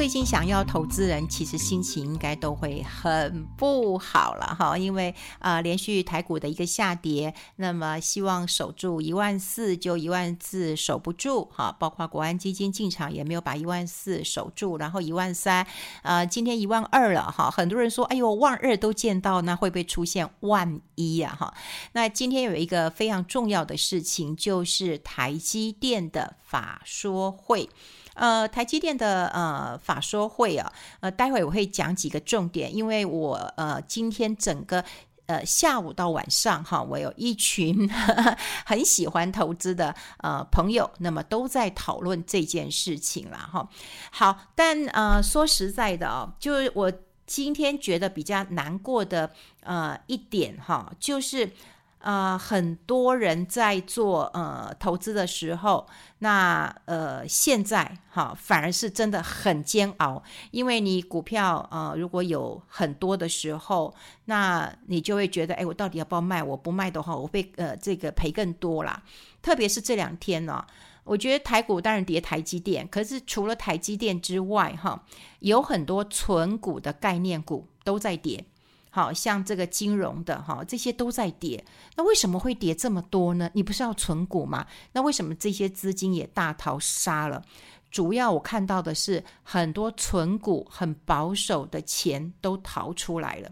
最近想要投资人，其实心情应该都会很不好了哈，因为啊、呃，连续台股的一个下跌，那么希望守住一万四就一万四守不住哈，包括国安基金进场也没有把一万四守住，然后一万三，呃，今天一万二了哈，很多人说，哎呦，万二都见到，那会不会出现万一呀哈？那今天有一个非常重要的事情，就是台积电的法说会。呃，台积电的呃法说会啊，呃，待会我会讲几个重点，因为我呃今天整个呃下午到晚上哈，我有一群呵 呵很喜欢投资的呃朋友，那么都在讨论这件事情了哈。好，但呃说实在的哦，就是我今天觉得比较难过的呃一点哈，就是。呃，很多人在做呃投资的时候，那呃现在哈反而是真的很煎熬，因为你股票呃如果有很多的时候，那你就会觉得，哎，我到底要不要卖？我不卖的话，我会呃这个赔更多啦。特别是这两天呢，我觉得台股当然跌台积电，可是除了台积电之外，哈，有很多存股的概念股都在跌。好像这个金融的哈，这些都在跌。那为什么会跌这么多呢？你不是要存股吗？那为什么这些资金也大逃杀了？主要我看到的是很多存股很保守的钱都逃出来了。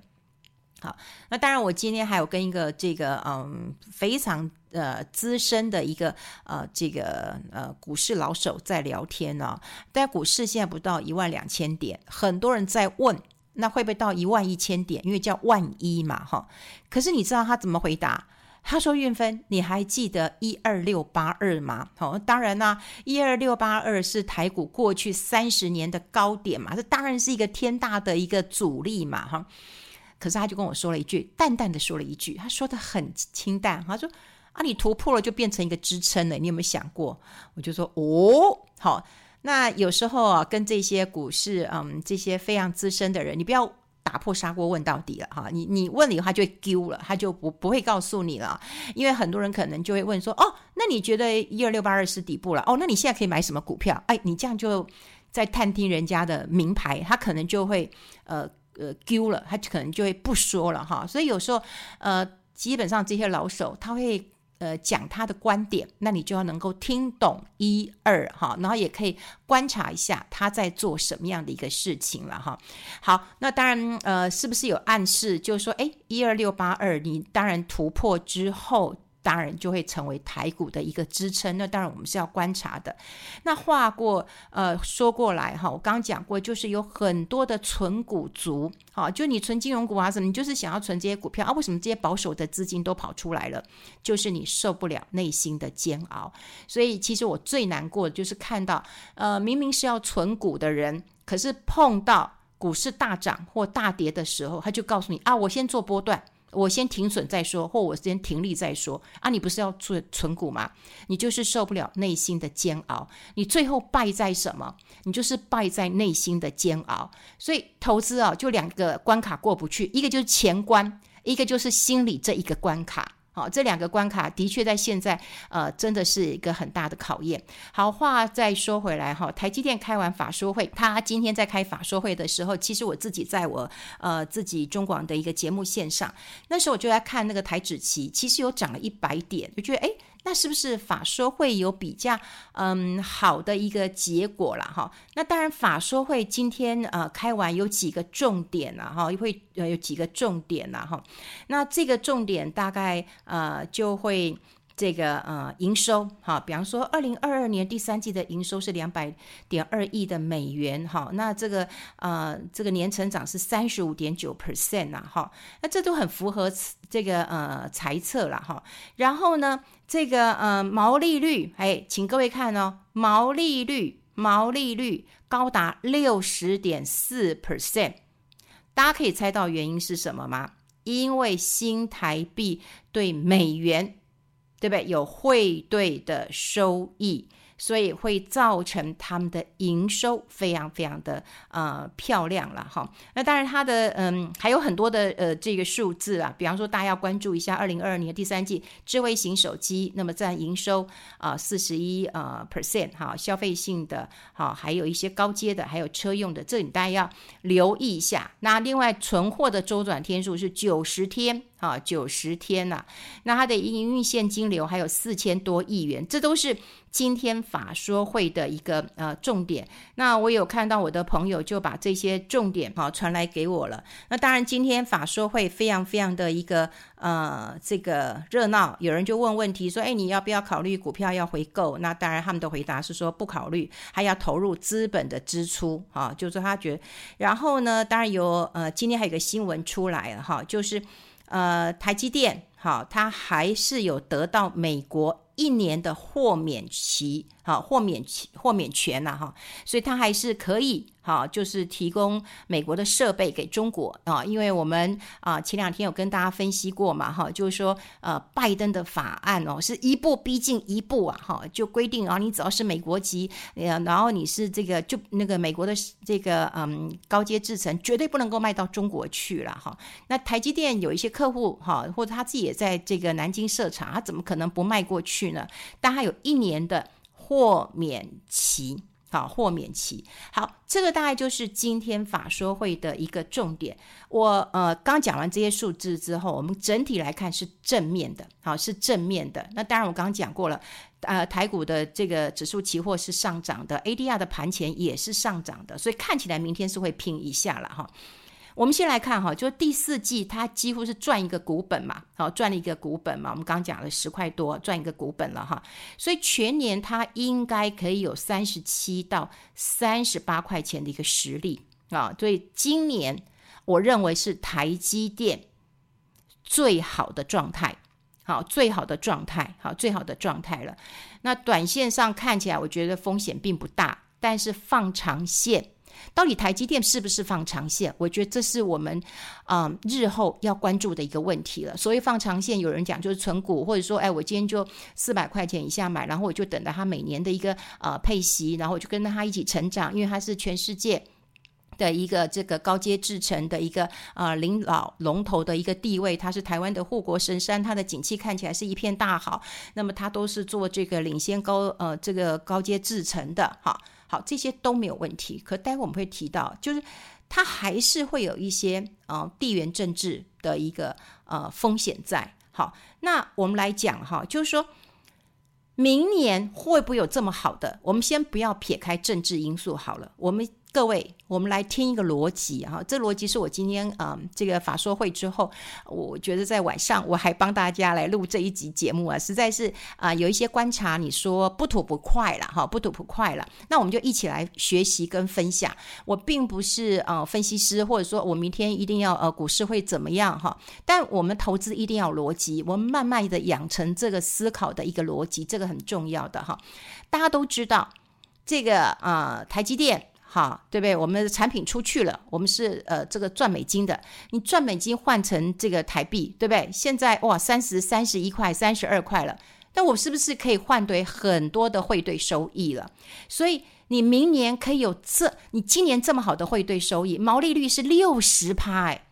好，那当然我今天还有跟一个这个嗯非常呃资深的一个呃这个呃股市老手在聊天呢、哦。但股市现在不到一万两千点，很多人在问。那会不会到一万一千点？因为叫万一嘛，哈。可是你知道他怎么回答？他说：“运芬，你还记得一二六八二吗？好，当然啦，一二六八二是台股过去三十年的高点嘛，这当然是一个天大的一个阻力嘛，哈。可是他就跟我说了一句，淡淡的说了一句，他说的很清淡，他说：啊，你突破了就变成一个支撑了，你有没有想过？我就说：哦，好。”那有时候啊，跟这些股市，嗯，这些非常资深的人，你不要打破砂锅问到底了哈。你你问了以后，他就会丢了，他就不不会告诉你了。因为很多人可能就会问说，哦，那你觉得一二六八二是底部了？哦，那你现在可以买什么股票？哎，你这样就在探听人家的名牌，他可能就会呃呃丢了，他可能就会不说了哈。所以有时候呃，基本上这些老手他会。呃，讲他的观点，那你就要能够听懂一二哈，然后也可以观察一下他在做什么样的一个事情了哈。好，那当然，呃，是不是有暗示，就是说，哎，一二六八二，你当然突破之后。当然就会成为台股的一个支撑，那当然我们是要观察的。那话过呃说过来哈，我刚讲过，就是有很多的存股族，好，就你存金融股啊什么，你就是想要存这些股票啊？为什么这些保守的资金都跑出来了？就是你受不了内心的煎熬。所以其实我最难过的就是看到，呃，明明是要存股的人，可是碰到股市大涨或大跌的时候，他就告诉你啊，我先做波段。我先停损再说，或我先停利再说啊！你不是要做存股吗？你就是受不了内心的煎熬，你最后败在什么？你就是败在内心的煎熬。所以投资啊，就两个关卡过不去，一个就是钱关，一个就是心理这一个关卡。好，这两个关卡的确在现在，呃，真的是一个很大的考验。好，话再说回来哈，台积电开完法说会，他今天在开法说会的时候，其实我自己在我呃自己中广的一个节目线上，那时候我就在看那个台指期，其实有涨了一百点，就觉得诶。那是不是法说会有比较嗯好的一个结果了哈？那当然，法说会今天呃开完有几个重点了哈，会呃有几个重点了哈。那这个重点大概呃就会。这个呃营收哈，比方说二零二二年第三季的营收是两百点二亿的美元哈，那这个呃这个年成长是三十五点九 percent 呐哈，那这都很符合这个呃猜测了哈。然后呢，这个呃毛利率哎，请各位看哦，毛利率毛利率高达六十点四 percent，大家可以猜到原因是什么吗？因为新台币对美元。对不对？有汇兑的收益，所以会造成他们的营收非常非常的呃漂亮了哈。那当然，它的嗯还有很多的呃这个数字啊，比方说大家要关注一下二零二二年第三季智慧型手机，那么占营收啊四十一呃 percent 哈，消费性的哈，还有一些高阶的，还有车用的，这里大家要留意一下。那另外存货的周转天数是九十天。啊，九十天呐、那它的营运现金流还有四千多亿元，这都是今天法说会的一个呃重点。那我有看到我的朋友就把这些重点哈、啊、传来给我了。那当然，今天法说会非常非常的一个呃这个热闹，有人就问问题说，哎，你要不要考虑股票要回购？那当然，他们的回答是说不考虑，还要投入资本的支出啊，就是他觉得。然后呢，当然有呃，今天还有个新闻出来了哈、就是。呃，台积电，好，他还是有得到美国一年的豁免期，好，豁免期、豁免权呐，哈，所以他还是可以。好，就是提供美国的设备给中国啊，因为我们啊前两天有跟大家分析过嘛，哈，就是说呃拜登的法案哦是一步逼近一步啊，哈，就规定啊你只要是美国籍，呃，然后你是这个就那个美国的这个嗯高阶制程绝对不能够卖到中国去了哈。那台积电有一些客户哈，或者他自己也在这个南京设厂，他怎么可能不卖过去呢？但他有一年的豁免期。好，豁免期。好，这个大概就是今天法说会的一个重点。我呃刚讲完这些数字之后，我们整体来看是正面的，好，是正面的。那当然我刚刚讲过了，呃，台股的这个指数期货是上涨的，ADR 的盘前也是上涨的，所以看起来明天是会拼一下了哈。我们先来看哈，就第四季它几乎是赚一个股本嘛，好，赚了一个股本嘛。我们刚讲了十块多赚一个股本了哈，所以全年它应该可以有三十七到三十八块钱的一个实力啊。所以今年我认为是台积电最好的状态，好，最好的状态，好，最好的状态了。那短线上看起来，我觉得风险并不大，但是放长线。到底台积电是不是放长线？我觉得这是我们啊、日后要关注的一个问题了。所谓放长线，有人讲就是存股，或者说，哎，我今天就四百块钱以下买，然后我就等到它每年的一个呃配息，然后我就跟着它一起成长，因为它是全世界的一个这个高阶制程的一个呃领导龙头的一个地位，它是台湾的护国神山，它的景气看起来是一片大好。那么它都是做这个领先高呃这个高阶制程的哈。好，这些都没有问题。可待会我们会提到，就是它还是会有一些呃地缘政治的一个呃风险在。好，那我们来讲哈，就是说明年会不会有这么好的？我们先不要撇开政治因素好了，我们。各位，我们来听一个逻辑哈！这逻辑是我今天啊、这个法说会之后，我觉得在晚上我还帮大家来录这一集节目啊，实在是啊、有一些观察，你说不吐不快了哈，不吐不快了。那我们就一起来学习跟分享。我并不是呃分析师，或者说我明天一定要呃股市会怎么样哈，但我们投资一定要逻辑，我们慢慢的养成这个思考的一个逻辑，这个很重要的哈。大家都知道这个啊、台积电。好，对不对？我们的产品出去了，我们是呃这个赚美金的。你赚美金换成这个台币，对不对？现在哇，三十三十一块、三十二块了。那我是不是可以换对很多的汇兑收益了？所以你明年可以有这，你今年这么好的汇兑收益，毛利率是六十趴哎，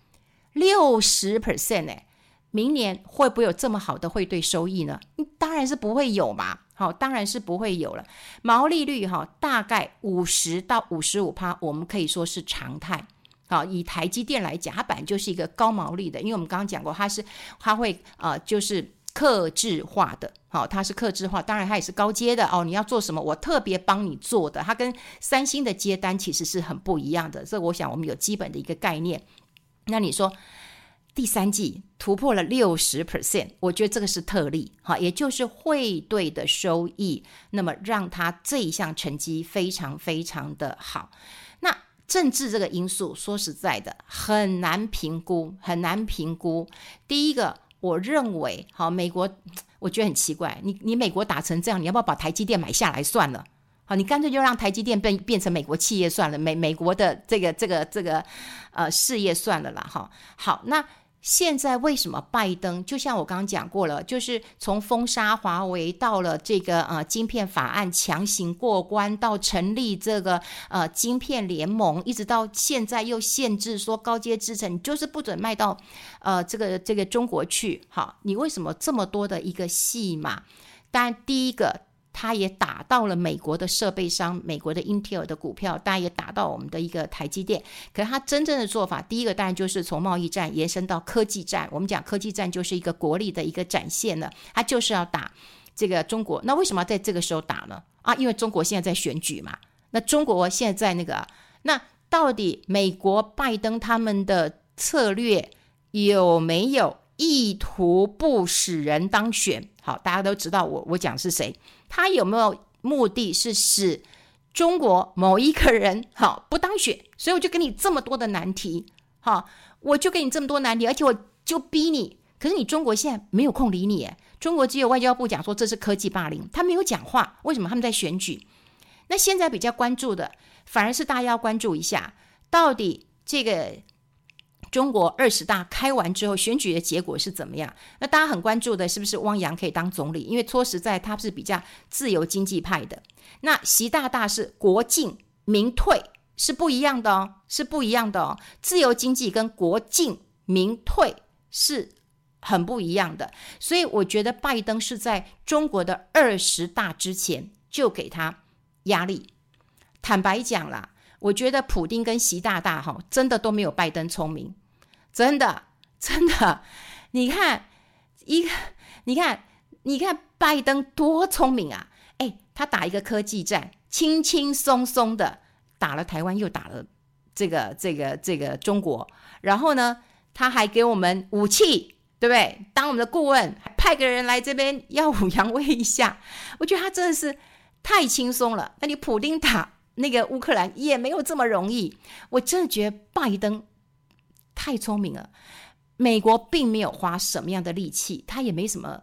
六十 percent 哎，明年会不会有这么好的汇兑收益呢？当然是不会有嘛。好，当然是不会有了。毛利率哈，大概五十到五十五趴，我们可以说是常态。好，以台积电来讲，它本来就是一个高毛利的，因为我们刚刚讲过，它是它会呃，就是克制化的。好，它是克制化，当然它也是高阶的哦。你要做什么，我特别帮你做的。它跟三星的接单其实是很不一样的，这我想我们有基本的一个概念。那你说？第三季突破了六十 percent，我觉得这个是特例，哈，也就是汇兑的收益，那么让它这一项成绩非常非常的好。那政治这个因素，说实在的，很难评估，很难评估。第一个，我认为，好，美国，我觉得很奇怪，你你美国打成这样，你要不要把台积电买下来算了？好，你干脆就让台积电变变成美国企业算了，美美国的这个这个这个呃事业算了啦，哈。好，那。现在为什么拜登就像我刚刚讲过了，就是从封杀华为到了这个呃晶片法案强行过关，到成立这个呃晶片联盟，一直到现在又限制说高阶制程就是不准卖到呃这个这个中国去。好，你为什么这么多的一个戏码？当然第一个。他也打到了美国的设备商，美国的英特尔的股票，当然也打到我们的一个台积电。可是他真正的做法，第一个当然就是从贸易战延伸到科技战。我们讲科技战就是一个国力的一个展现了，他就是要打这个中国。那为什么要在这个时候打呢？啊，因为中国现在在选举嘛。那中国现在那个，那到底美国拜登他们的策略有没有意图不使人当选？好，大家都知道我我讲是谁。他有没有目的是使中国某一个人好不当选？所以我就给你这么多的难题，好，我就给你这么多难题，而且我就逼你。可是你中国现在没有空理你，中国只有外交部讲说这是科技霸凌，他没有讲话。为什么他们在选举？那现在比较关注的，反而是大家要关注一下，到底这个。中国二十大开完之后，选举的结果是怎么样？那大家很关注的是不是汪洋可以当总理？因为说实在，他是比较自由经济派的。那习大大是国进民退，是不一样的哦，是不一样的哦。自由经济跟国进民退是很不一样的。所以我觉得拜登是在中国的二十大之前就给他压力。坦白讲啦。我觉得普丁跟习大大哈，真的都没有拜登聪明，真的 真的。你看一个，你看你看拜登多聪明啊！哎，他打一个科技战，轻轻松松的打了台湾，又打了这个这个这个中国，然后呢，他还给我们武器，对不对？当我们的顾问，还派个人来这边耀武扬威一下。我觉得他真的是太轻松了。那你普丁打？那个乌克兰也没有这么容易，我真的觉得拜登太聪明了。美国并没有花什么样的力气，他也没什么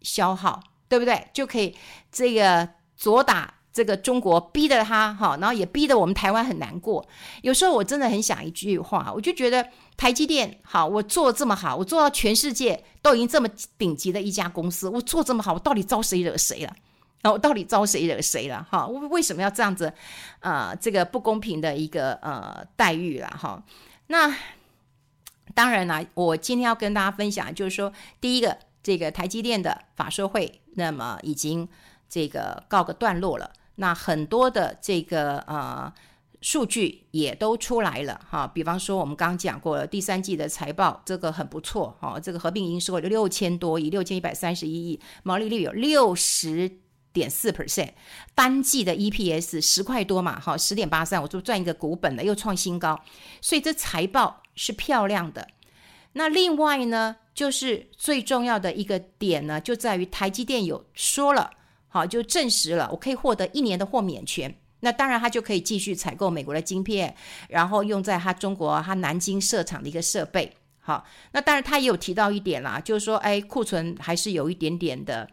消耗，对不对？就可以这个左打这个中国，逼得他哈，然后也逼得我们台湾很难过。有时候我真的很想一句话，我就觉得台积电好，我做这么好，我做到全世界都已经这么顶级的一家公司，我做这么好，我到底招谁惹谁了？那我到底招谁惹谁了？哈，为为什么要这样子？呃，这个不公平的一个呃待遇了哈。那当然啦，我今天要跟大家分享，就是说，第一个，这个台积电的法说会，那么已经这个告个段落了。那很多的这个呃数据也都出来了哈。比方说，我们刚讲过了，第三季的财报这个很不错哈，这个合并营收有六千多亿，六千一百三十一亿，毛利率有六十。点四 percent，单季的 EPS 十块多嘛，哈，十点八三，我就赚一个股本了，又创新高，所以这财报是漂亮的。那另外呢，就是最重要的一个点呢，就在于台积电有说了，好，就证实了，我可以获得一年的豁免权。那当然，他就可以继续采购美国的晶片，然后用在他中国他南京设厂的一个设备。好，那当然他也有提到一点啦，就是说，哎，库存还是有一点点的。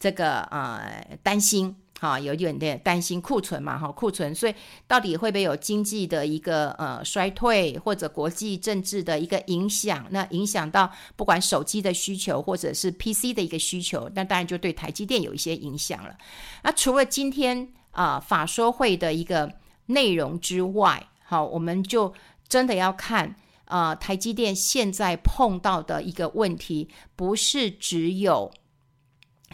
这个呃担心哈，有一点点担心库存嘛哈，库存，所以到底会不会有经济的一个呃衰退，或者国际政治的一个影响？那影响到不管手机的需求，或者是 PC 的一个需求，那当然就对台积电有一些影响了。那除了今天啊、法说会的一个内容之外，好，我们就真的要看啊、台积电现在碰到的一个问题，不是只有。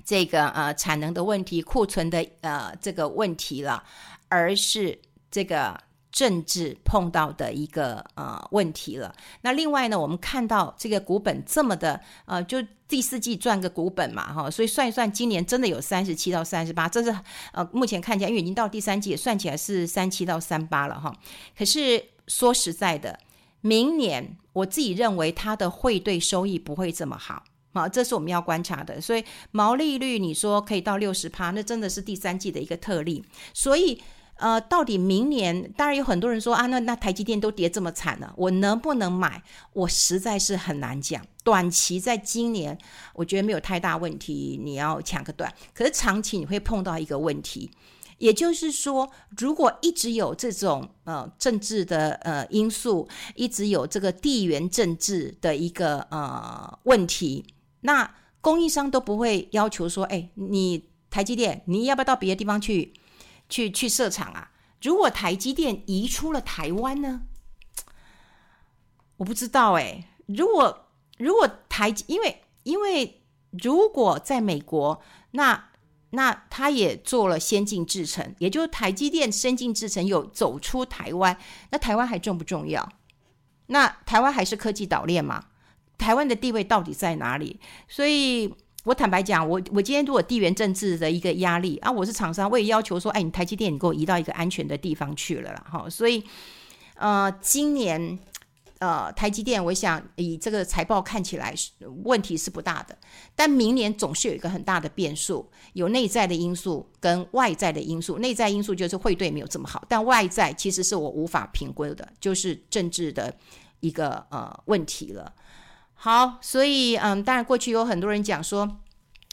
这个呃产能的问题、库存的呃这个问题了，而是这个政治碰到的一个呃问题了。那另外呢，我们看到这个股本这么的呃，就第四季赚个股本嘛哈，所以算一算，今年真的有三十七到三十八，这是呃目前看起来，因为已经到第三季，算起来是三七到三八了哈。可是说实在的，明年我自己认为它的汇兑收益不会这么好。好，这是我们要观察的。所以毛利率你说可以到六十趴，那真的是第三季的一个特例。所以呃，到底明年，当然有很多人说啊，那那台积电都跌这么惨了，我能不能买？我实在是很难讲。短期在今年，我觉得没有太大问题，你要抢个短。可是长期你会碰到一个问题，也就是说，如果一直有这种呃政治的呃因素，一直有这个地缘政治的一个呃问题，那供应商都不会要求说，哎，你台积电，你要不要到别的地方去去去设厂啊？如果台积电移出了台湾呢？我不知道哎。如果如果台，因为因为如果在美国，那那他也做了先进制程，也就是台积电先进制程有走出台湾，那台湾还重不重要？那台湾还是科技岛链吗？台湾的地位到底在哪里？所以我坦白讲，我我今天如果地缘政治的一个压力啊，我是厂商，我也要求说，哎，你台积电，你给我移到一个安全的地方去了啦，哈。所以，呃，今年。呃，台积电，我想以这个财报看起来是问题是不大的，但明年总是有一个很大的变数，有内在的因素跟外在的因素。内在因素就是汇兑没有这么好，但外在其实是我无法评估的，就是政治的一个呃问题了。好，所以嗯，当然过去有很多人讲说。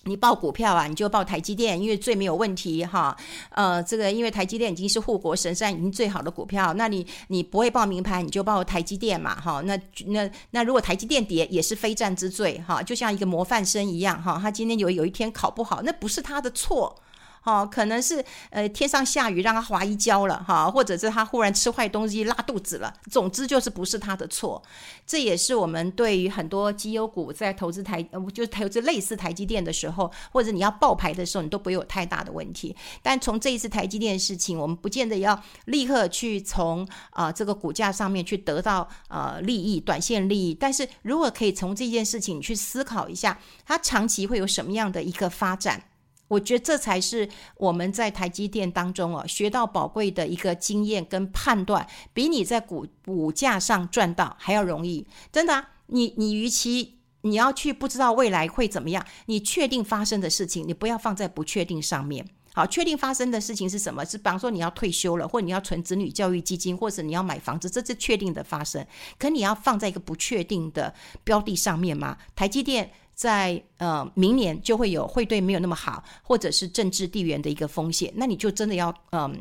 你报股票啊，你就报台积电，因为最没有问题哈。呃，这个因为台积电已经是护国神山，已经最好的股票。那你你不会报名牌，你就报台积电嘛哈。那那那如果台积电跌，也是非战之罪哈，就像一个模范生一样哈。他今天有有一天考不好，那不是他的错。哦，可能是呃天上下雨让他滑一跤了哈，或者是他忽然吃坏东西拉肚子了。总之就是不是他的错，这也是我们对于很多绩优股在投资台呃就是投资类似台积电的时候，或者你要爆牌的时候，你都不会有太大的问题。但从这一次台积电的事情，我们不见得要立刻去从啊、这个股价上面去得到呃利益，短线利益。但是如果可以从这件事情去思考一下，它长期会有什么样的一个发展？我觉得这才是我们在台积电当中哦学到宝贵的一个经验跟判断，比你在股股价上赚到还要容易。真的，你你与其你要去不知道未来会怎么样，你确定发生的事情，你不要放在不确定上面。好，确定发生的事情是什么？是比方说你要退休了，或你要存子女教育基金，或者你要买房子，这是确定的发生。可你要放在一个不确定的标的上面吗？台积电。在呃明年就会有汇兑没有那么好，或者是政治地缘的一个风险，那你就真的要嗯、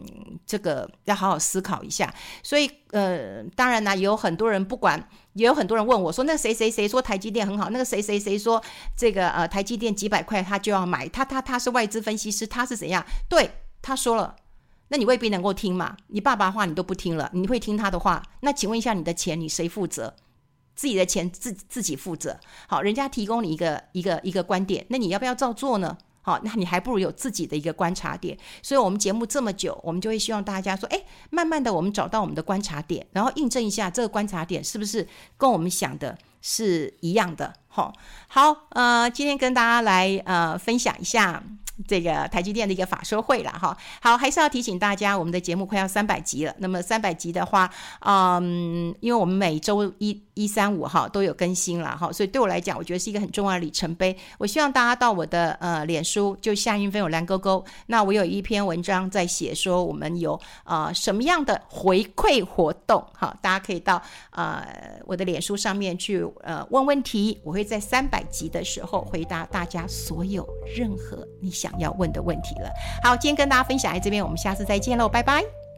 这个要好好思考一下。所以呃当然呢，也有很多人不管，也有很多人问我说，那谁谁谁说台积电很好，那个谁谁谁说这个呃台积电几百块他就要买，他他他是外资分析师，他是怎样？对，他说了，那你未必能够听嘛。你爸爸话你都不听了，你会听他的话？那请问一下你的钱你谁负责？自己的钱自自己负责，好，人家提供你一个一个一个观点，那你要不要照做呢？好，那你还不如有自己的一个观察点。所以，我们节目这么久，我们就会希望大家说，哎，慢慢的，我们找到我们的观察点，然后印证一下这个观察点是不是跟我们想的是一样的。好，好，呃，今天跟大家来呃分享一下。这个台积电的一个法说会了哈，好，还是要提醒大家，我们的节目快要三百集了。那么三百集的话，嗯，因为我们每周一、一三五哈都有更新了哈，所以对我来讲，我觉得是一个很重要的里程碑。我希望大家到我的呃脸书，就夏云芬有蓝勾勾，那我有一篇文章在写说我们有呃什么样的回馈活动哈，大家可以到呃我的脸书上面去呃问问题，我会在三百集的时候回答大家所有任何你想要问的问题了。好，今天跟大家分享在这边，我们下次再见喽，拜拜。